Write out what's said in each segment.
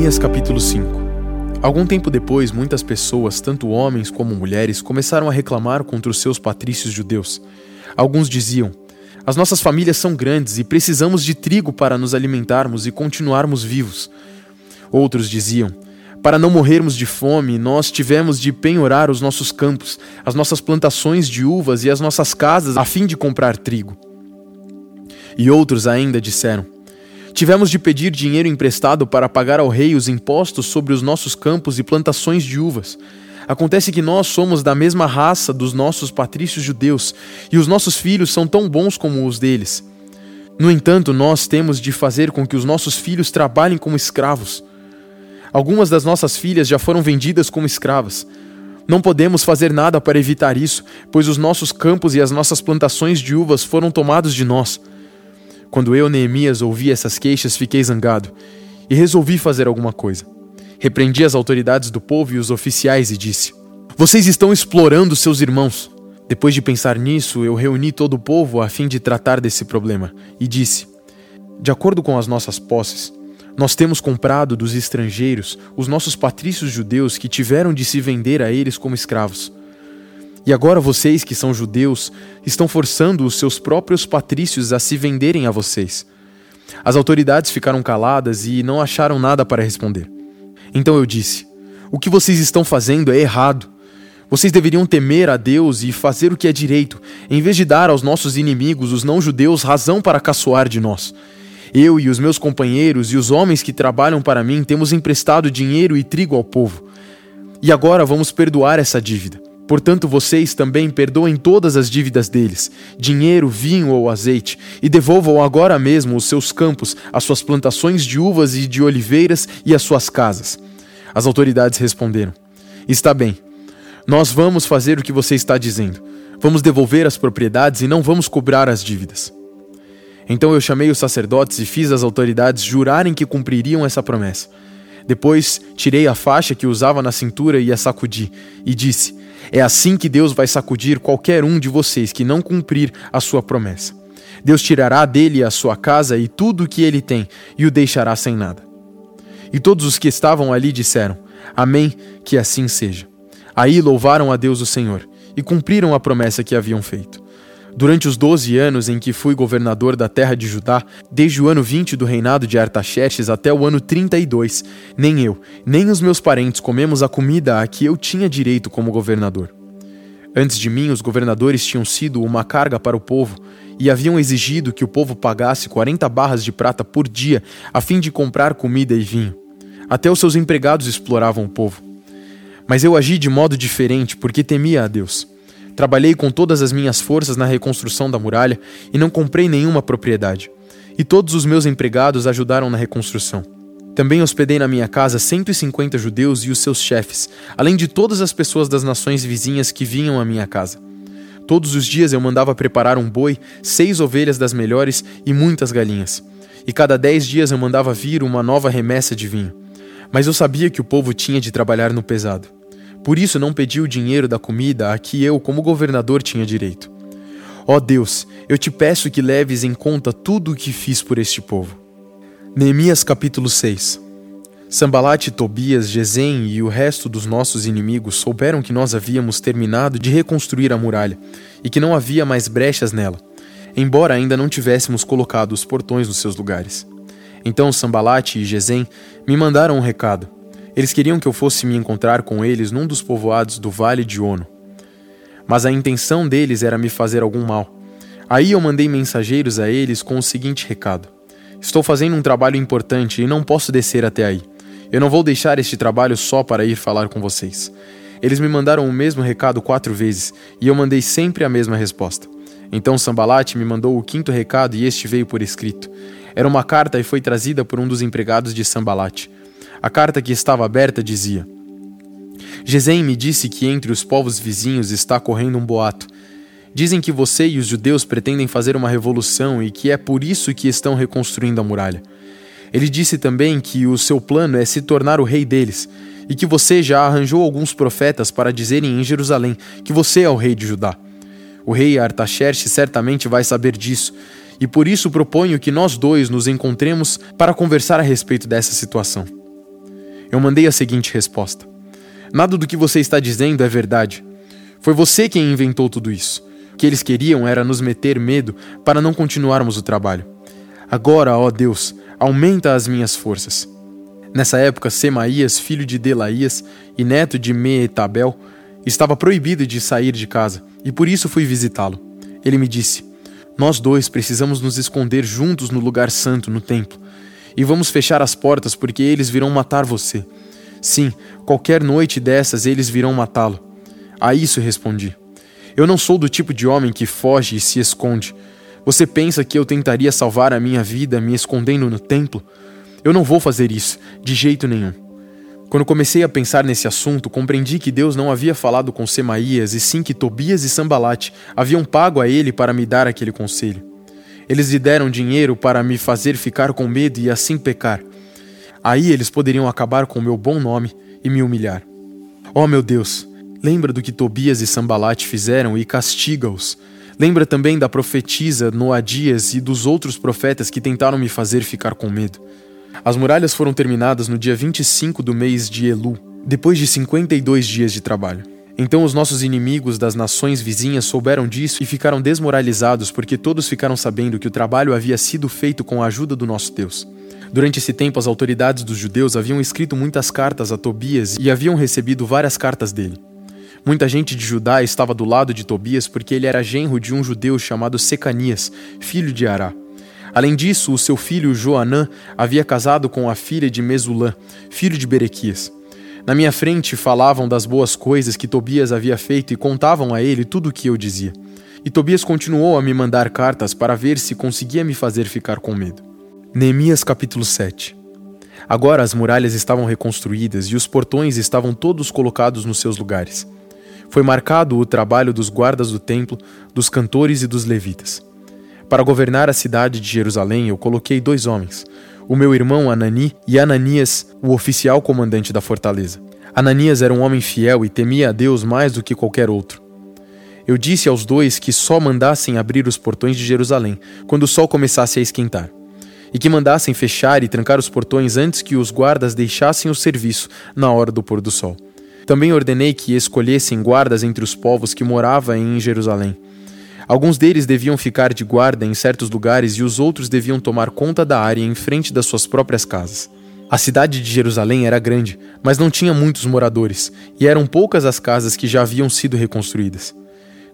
Neemias capítulo 5 Algum tempo depois, muitas pessoas, tanto homens como mulheres, começaram a reclamar contra os seus patrícios judeus. Alguns diziam: As nossas famílias são grandes e precisamos de trigo para nos alimentarmos e continuarmos vivos. Outros diziam: Para não morrermos de fome, nós tivemos de penhorar os nossos campos, as nossas plantações de uvas e as nossas casas a fim de comprar trigo. E outros ainda disseram: Tivemos de pedir dinheiro emprestado para pagar ao rei os impostos sobre os nossos campos e plantações de uvas. Acontece que nós somos da mesma raça dos nossos patrícios judeus, e os nossos filhos são tão bons como os deles. No entanto, nós temos de fazer com que os nossos filhos trabalhem como escravos. Algumas das nossas filhas já foram vendidas como escravas. Não podemos fazer nada para evitar isso, pois os nossos campos e as nossas plantações de uvas foram tomados de nós. Quando eu, Neemias, ouvi essas queixas, fiquei zangado e resolvi fazer alguma coisa. Repreendi as autoridades do povo e os oficiais e disse: Vocês estão explorando seus irmãos. Depois de pensar nisso, eu reuni todo o povo a fim de tratar desse problema e disse: De acordo com as nossas posses, nós temos comprado dos estrangeiros os nossos patrícios judeus que tiveram de se vender a eles como escravos. E agora vocês, que são judeus, estão forçando os seus próprios patrícios a se venderem a vocês. As autoridades ficaram caladas e não acharam nada para responder. Então eu disse: O que vocês estão fazendo é errado. Vocês deveriam temer a Deus e fazer o que é direito, em vez de dar aos nossos inimigos, os não-judeus, razão para caçoar de nós. Eu e os meus companheiros e os homens que trabalham para mim temos emprestado dinheiro e trigo ao povo. E agora vamos perdoar essa dívida. Portanto, vocês também perdoem todas as dívidas deles, dinheiro, vinho ou azeite, e devolvam agora mesmo os seus campos, as suas plantações de uvas e de oliveiras e as suas casas. As autoridades responderam: Está bem, nós vamos fazer o que você está dizendo. Vamos devolver as propriedades e não vamos cobrar as dívidas. Então eu chamei os sacerdotes e fiz as autoridades jurarem que cumpririam essa promessa. Depois tirei a faixa que usava na cintura e a sacudi, e disse: é assim que Deus vai sacudir qualquer um de vocês que não cumprir a sua promessa. Deus tirará dele a sua casa e tudo o que ele tem, e o deixará sem nada. E todos os que estavam ali disseram: Amém, que assim seja. Aí louvaram a Deus o Senhor e cumpriram a promessa que haviam feito. Durante os doze anos em que fui governador da terra de Judá, desde o ano 20 do reinado de Artaxerxes até o ano 32, nem eu, nem os meus parentes comemos a comida a que eu tinha direito como governador. Antes de mim, os governadores tinham sido uma carga para o povo e haviam exigido que o povo pagasse 40 barras de prata por dia a fim de comprar comida e vinho. Até os seus empregados exploravam o povo. Mas eu agi de modo diferente porque temia a Deus. Trabalhei com todas as minhas forças na reconstrução da muralha e não comprei nenhuma propriedade. E todos os meus empregados ajudaram na reconstrução. Também hospedei na minha casa 150 judeus e os seus chefes, além de todas as pessoas das nações vizinhas que vinham à minha casa. Todos os dias eu mandava preparar um boi, seis ovelhas das melhores e muitas galinhas. E cada dez dias eu mandava vir uma nova remessa de vinho. Mas eu sabia que o povo tinha de trabalhar no pesado. Por isso não pedi o dinheiro da comida a que eu, como governador, tinha direito. Ó oh Deus, eu te peço que leves em conta tudo o que fiz por este povo. Neemias capítulo 6 Sambalate, Tobias, Gesem e o resto dos nossos inimigos souberam que nós havíamos terminado de reconstruir a muralha e que não havia mais brechas nela, embora ainda não tivéssemos colocado os portões nos seus lugares. Então Sambalate e Gesem me mandaram um recado. Eles queriam que eu fosse me encontrar com eles num dos povoados do Vale de Ono. Mas a intenção deles era me fazer algum mal. Aí eu mandei mensageiros a eles com o seguinte recado: Estou fazendo um trabalho importante e não posso descer até aí. Eu não vou deixar este trabalho só para ir falar com vocês. Eles me mandaram o mesmo recado quatro vezes e eu mandei sempre a mesma resposta. Então Sambalate me mandou o quinto recado e este veio por escrito. Era uma carta e foi trazida por um dos empregados de Sambalate. A carta que estava aberta dizia: Gesem me disse que entre os povos vizinhos está correndo um boato. Dizem que você e os judeus pretendem fazer uma revolução e que é por isso que estão reconstruindo a muralha. Ele disse também que o seu plano é se tornar o rei deles e que você já arranjou alguns profetas para dizerem em Jerusalém que você é o rei de Judá. O rei Artaxerxes certamente vai saber disso e por isso proponho que nós dois nos encontremos para conversar a respeito dessa situação. Eu mandei a seguinte resposta: Nada do que você está dizendo é verdade. Foi você quem inventou tudo isso. O que eles queriam era nos meter medo para não continuarmos o trabalho. Agora, ó Deus, aumenta as minhas forças. Nessa época, Semaías, filho de Delaías e neto de Meetabel, estava proibido de sair de casa, e por isso fui visitá-lo. Ele me disse: Nós dois precisamos nos esconder juntos no lugar santo, no templo, e vamos fechar as portas porque eles virão matar você. Sim, qualquer noite dessas eles virão matá-lo. A isso respondi: Eu não sou do tipo de homem que foge e se esconde. Você pensa que eu tentaria salvar a minha vida me escondendo no templo? Eu não vou fazer isso, de jeito nenhum. Quando comecei a pensar nesse assunto, compreendi que Deus não havia falado com Semaías, e sim que Tobias e Sambalate haviam pago a ele para me dar aquele conselho. Eles lhe deram dinheiro para me fazer ficar com medo e assim pecar. Aí eles poderiam acabar com o meu bom nome e me humilhar. Oh meu Deus, lembra do que Tobias e Sambalate fizeram e castiga-os. Lembra também da profetisa Noadias e dos outros profetas que tentaram me fazer ficar com medo. As muralhas foram terminadas no dia 25 do mês de Elu, depois de 52 dias de trabalho. Então os nossos inimigos das nações vizinhas souberam disso e ficaram desmoralizados porque todos ficaram sabendo que o trabalho havia sido feito com a ajuda do nosso Deus. Durante esse tempo, as autoridades dos judeus haviam escrito muitas cartas a Tobias e haviam recebido várias cartas dele. Muita gente de Judá estava do lado de Tobias porque ele era genro de um judeu chamado Secanias, filho de Ará. Além disso, o seu filho Joanã havia casado com a filha de Mesulã, filho de Berequias. Na minha frente falavam das boas coisas que Tobias havia feito e contavam a ele tudo o que eu dizia. E Tobias continuou a me mandar cartas para ver se conseguia me fazer ficar com medo. Neemias capítulo 7 Agora as muralhas estavam reconstruídas e os portões estavam todos colocados nos seus lugares. Foi marcado o trabalho dos guardas do templo, dos cantores e dos levitas. Para governar a cidade de Jerusalém, eu coloquei dois homens, o meu irmão Anani e Ananias, o oficial comandante da fortaleza. Ananias era um homem fiel e temia a Deus mais do que qualquer outro. Eu disse aos dois que só mandassem abrir os portões de Jerusalém quando o sol começasse a esquentar e que mandassem fechar e trancar os portões antes que os guardas deixassem o serviço na hora do pôr do sol. Também ordenei que escolhessem guardas entre os povos que moravam em Jerusalém. Alguns deles deviam ficar de guarda em certos lugares e os outros deviam tomar conta da área em frente das suas próprias casas. A cidade de Jerusalém era grande, mas não tinha muitos moradores, e eram poucas as casas que já haviam sido reconstruídas.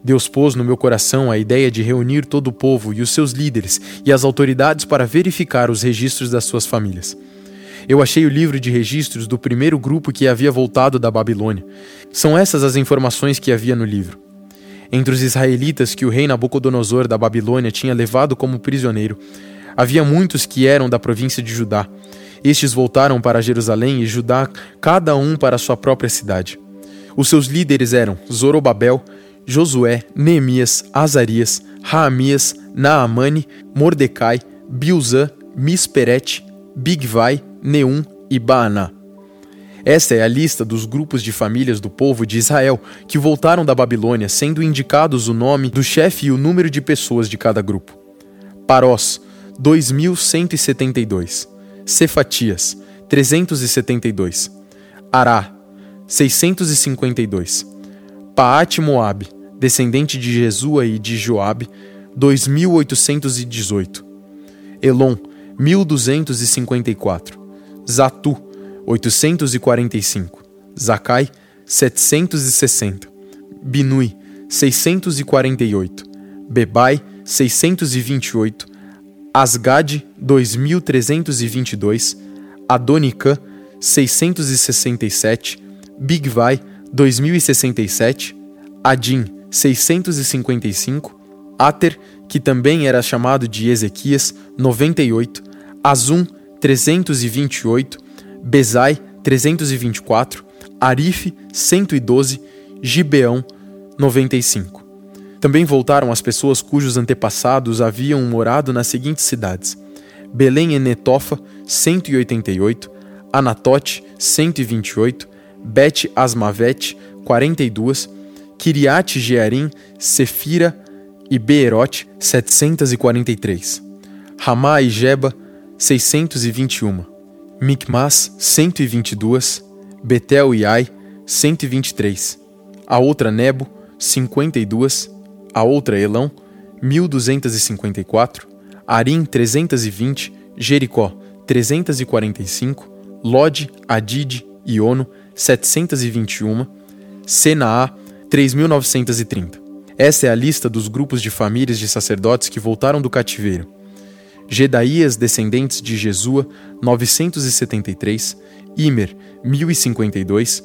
Deus pôs no meu coração a ideia de reunir todo o povo e os seus líderes e as autoridades para verificar os registros das suas famílias. Eu achei o livro de registros do primeiro grupo que havia voltado da Babilônia. São essas as informações que havia no livro. Entre os israelitas que o rei Nabucodonosor da Babilônia tinha levado como prisioneiro, havia muitos que eram da província de Judá. Estes voltaram para Jerusalém e Judá, cada um para sua própria cidade. Os seus líderes eram Zorobabel, Josué, Neemias, Azarias, Raamias, Naamani, Mordecai, Bilzã, Misperete, Bigvai, Neum e Baaná. Esta é a lista dos grupos de famílias do povo de Israel que voltaram da Babilônia, sendo indicados o nome do chefe e o número de pessoas de cada grupo. Parós, 2172. Cefatias, 372. Ará, 652. Paate Moabe, descendente de Jesua e de Joabe, 2818. Elon, 1254. Zatu, 845. Zacai, 760. Binui, 648. Bebai, 628. Asgad, 2322. Adonicã, 667. Bigvai, 2067. Adim, 655, Ater, que também era chamado de Ezequias, 98, Azum, 328, Bezai, 324, Arife, 112, Gibeão, 95. Também voltaram as pessoas cujos antepassados haviam morado nas seguintes cidades: Belém e Netofa, 188, Anatote, 128, Bet Asmavete, 42, Kiriat Jearim, Sefira e Beerote, 743. Ramá e Jeba, 621. Micmas, 122, Betel e Ai, 123, a outra Nebo, 52, a outra Elão, 1254, Arim, 320, Jericó, 345, Lode, Adid e Ono, 721, Senaá, 3930. Essa é a lista dos grupos de famílias de sacerdotes que voltaram do cativeiro. Gedaías, descendentes de Jesua, 973, Imer, 1052,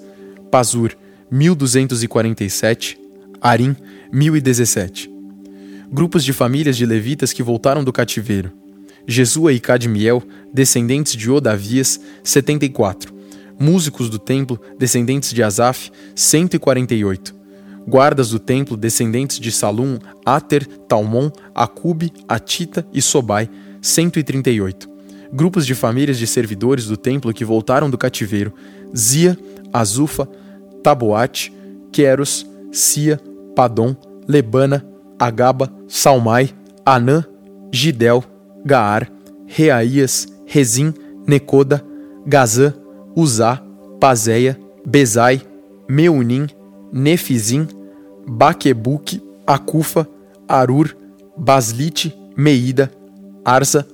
Pazur, 1247, Arim, 1017. Grupos de famílias de levitas que voltaram do cativeiro. Jesua e Cadmiel, descendentes de Odavias, 74. Músicos do templo, descendentes de Asaf, 148. Guardas do templo, descendentes de Salum, Ater, Talmon, Acube, Atita e Sobai, 138. Grupos de famílias de servidores do templo que voltaram do cativeiro: Zia, Azufa, Taboate, Queros, Sia, Padom, Lebana, Agaba, Salmai, Anã, Gidel, Gaar, Reaías, Rezim, Necoda, Gazã, Uzá, Pazéia, Bezai, Meunim, Nefizim, Baquebuque, Acufa, Arur, Baslite, Meida, Arza,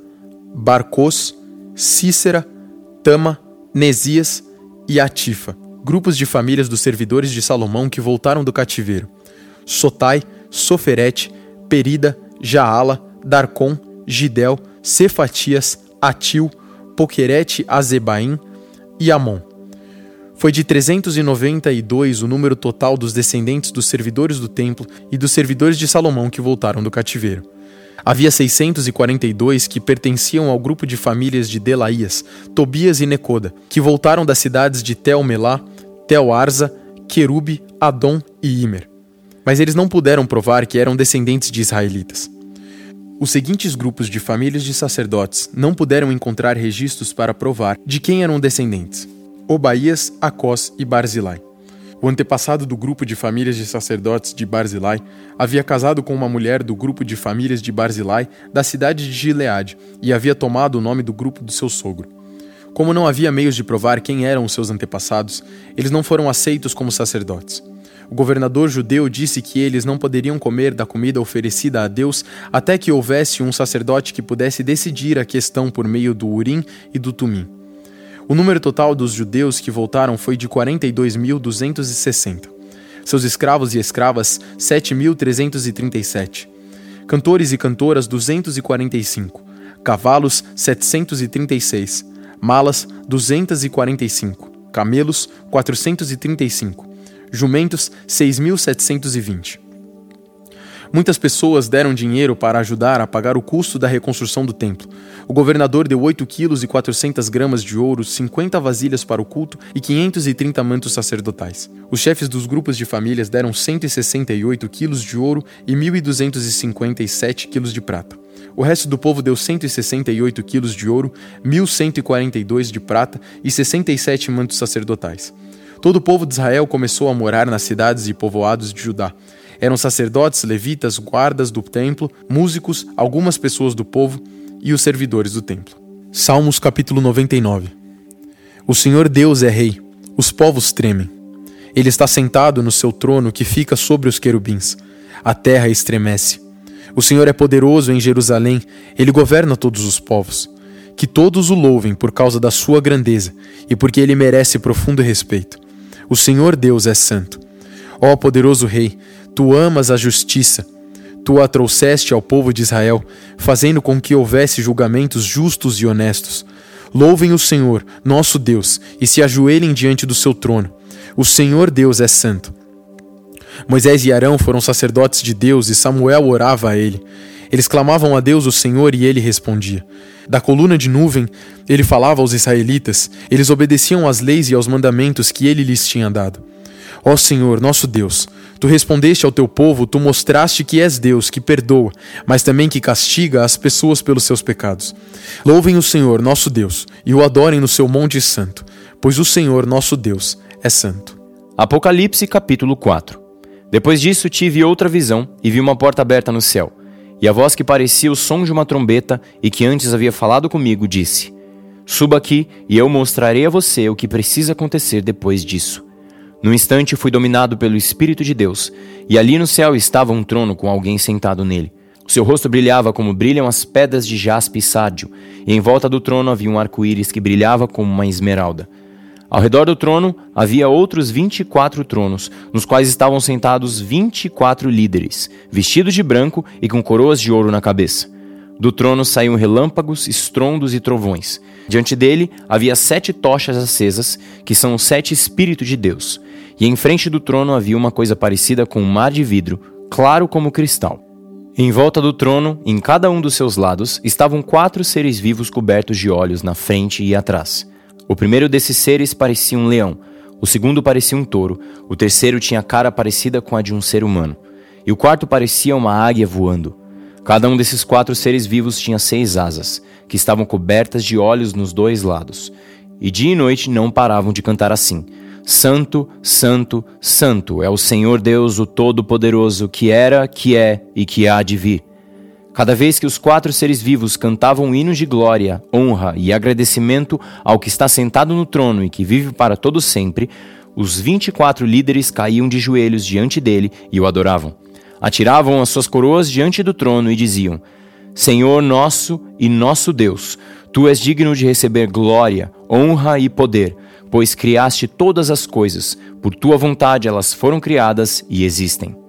Barcos, Cícera, Tama, Nesias e Atifa, grupos de famílias dos servidores de Salomão que voltaram do cativeiro. Sotai, Soferete, Perida, Jaala, Darcon, Gidel, Cefatias, Atil, Poquerete, Azebaim e Amon. Foi de 392 o número total dos descendentes dos servidores do templo e dos servidores de Salomão que voltaram do cativeiro. Havia 642 que pertenciam ao grupo de famílias de Delaías, Tobias e Necoda, que voltaram das cidades de Tel-Melá, Tel-Arza, Querube, Adom e Imer. Mas eles não puderam provar que eram descendentes de israelitas. Os seguintes grupos de famílias de sacerdotes não puderam encontrar registros para provar de quem eram descendentes: Obaías, Acós e Barzilai. O antepassado do grupo de famílias de sacerdotes de Barzilai havia casado com uma mulher do grupo de famílias de Barzilai da cidade de Gileade e havia tomado o nome do grupo do seu sogro. Como não havia meios de provar quem eram os seus antepassados, eles não foram aceitos como sacerdotes. O governador judeu disse que eles não poderiam comer da comida oferecida a Deus até que houvesse um sacerdote que pudesse decidir a questão por meio do Urim e do Tumim. O número total dos judeus que voltaram foi de 42.260. Seus escravos e escravas, 7.337. Cantores e cantoras, 245. Cavalos, 736. Malas, 245. Camelos, 435. Jumentos, 6.720. Muitas pessoas deram dinheiro para ajudar a pagar o custo da reconstrução do templo. O governador deu 8 quilos e 400 gramas de ouro, 50 vasilhas para o culto e 530 mantos sacerdotais. Os chefes dos grupos de famílias deram 168 quilos de ouro e 1.257 quilos de prata. O resto do povo deu 168 quilos de ouro, 1.142 de prata e 67 mantos sacerdotais. Todo o povo de Israel começou a morar nas cidades e povoados de Judá. Eram sacerdotes, levitas, guardas do templo, músicos, algumas pessoas do povo e os servidores do templo. Salmos capítulo 99 O Senhor Deus é rei, os povos tremem. Ele está sentado no seu trono que fica sobre os querubins. A terra estremece. O Senhor é poderoso em Jerusalém, ele governa todos os povos. Que todos o louvem por causa da sua grandeza e porque ele merece profundo respeito. O Senhor Deus é santo. Ó poderoso Rei, Tu amas a justiça. Tu a trouxeste ao povo de Israel, fazendo com que houvesse julgamentos justos e honestos. Louvem o Senhor, nosso Deus, e se ajoelhem diante do seu trono. O Senhor Deus é santo. Moisés e Arão foram sacerdotes de Deus e Samuel orava a ele. Eles clamavam a Deus o Senhor e ele respondia. Da coluna de nuvem, ele falava aos israelitas, eles obedeciam às leis e aos mandamentos que ele lhes tinha dado. Ó Senhor, nosso Deus, Tu respondeste ao teu povo, tu mostraste que és Deus, que perdoa, mas também que castiga as pessoas pelos seus pecados. Louvem o Senhor, nosso Deus, e o adorem no seu monte santo, pois o Senhor, nosso Deus, é santo. Apocalipse capítulo 4 Depois disso tive outra visão, e vi uma porta aberta no céu. E a voz que parecia o som de uma trombeta, e que antes havia falado comigo, disse: Suba aqui e eu mostrarei a você o que precisa acontecer depois disso. No instante fui dominado pelo Espírito de Deus, e ali no céu estava um trono com alguém sentado nele. Seu rosto brilhava como brilham as pedras de jaspe e sárdio, e em volta do trono havia um arco-íris que brilhava como uma esmeralda. Ao redor do trono havia outros vinte e quatro tronos, nos quais estavam sentados vinte e quatro líderes, vestidos de branco e com coroas de ouro na cabeça. Do trono saíam relâmpagos, estrondos e trovões. Diante dele havia sete tochas acesas, que são os sete Espíritos de Deus. E em frente do trono havia uma coisa parecida com um mar de vidro, claro como cristal. Em volta do trono, em cada um dos seus lados, estavam quatro seres vivos cobertos de olhos na frente e atrás. O primeiro desses seres parecia um leão, o segundo parecia um touro, o terceiro tinha cara parecida com a de um ser humano, e o quarto parecia uma águia voando. Cada um desses quatro seres vivos tinha seis asas, que estavam cobertas de olhos nos dois lados, e dia e noite não paravam de cantar assim: Santo, Santo, Santo é o Senhor Deus, o Todo-Poderoso, que era, que é e que há de vir. Cada vez que os quatro seres vivos cantavam hinos de glória, honra e agradecimento ao que está sentado no trono e que vive para todo sempre, os vinte e quatro líderes caíam de joelhos diante dele e o adoravam. Atiravam as suas coroas diante do trono e diziam: Senhor nosso e nosso Deus, tu és digno de receber glória, honra e poder, pois criaste todas as coisas, por tua vontade elas foram criadas e existem.